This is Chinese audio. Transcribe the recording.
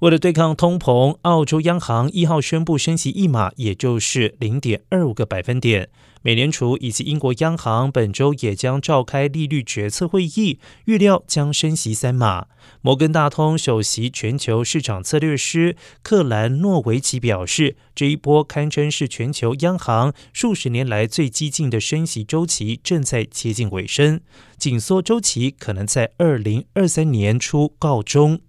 为了对抗通膨澳洲央行一号宣布升息一码也就是零点二五个百分点。美联储以及英国央行本周也将召开利率决策会议预料将升息三码。摩根大通首席全球市场策略师克兰诺维奇表示这一波堪称是全球央行数十年来最激进的升息周期正在接近尾声紧缩周期可能在二零二三年初告终。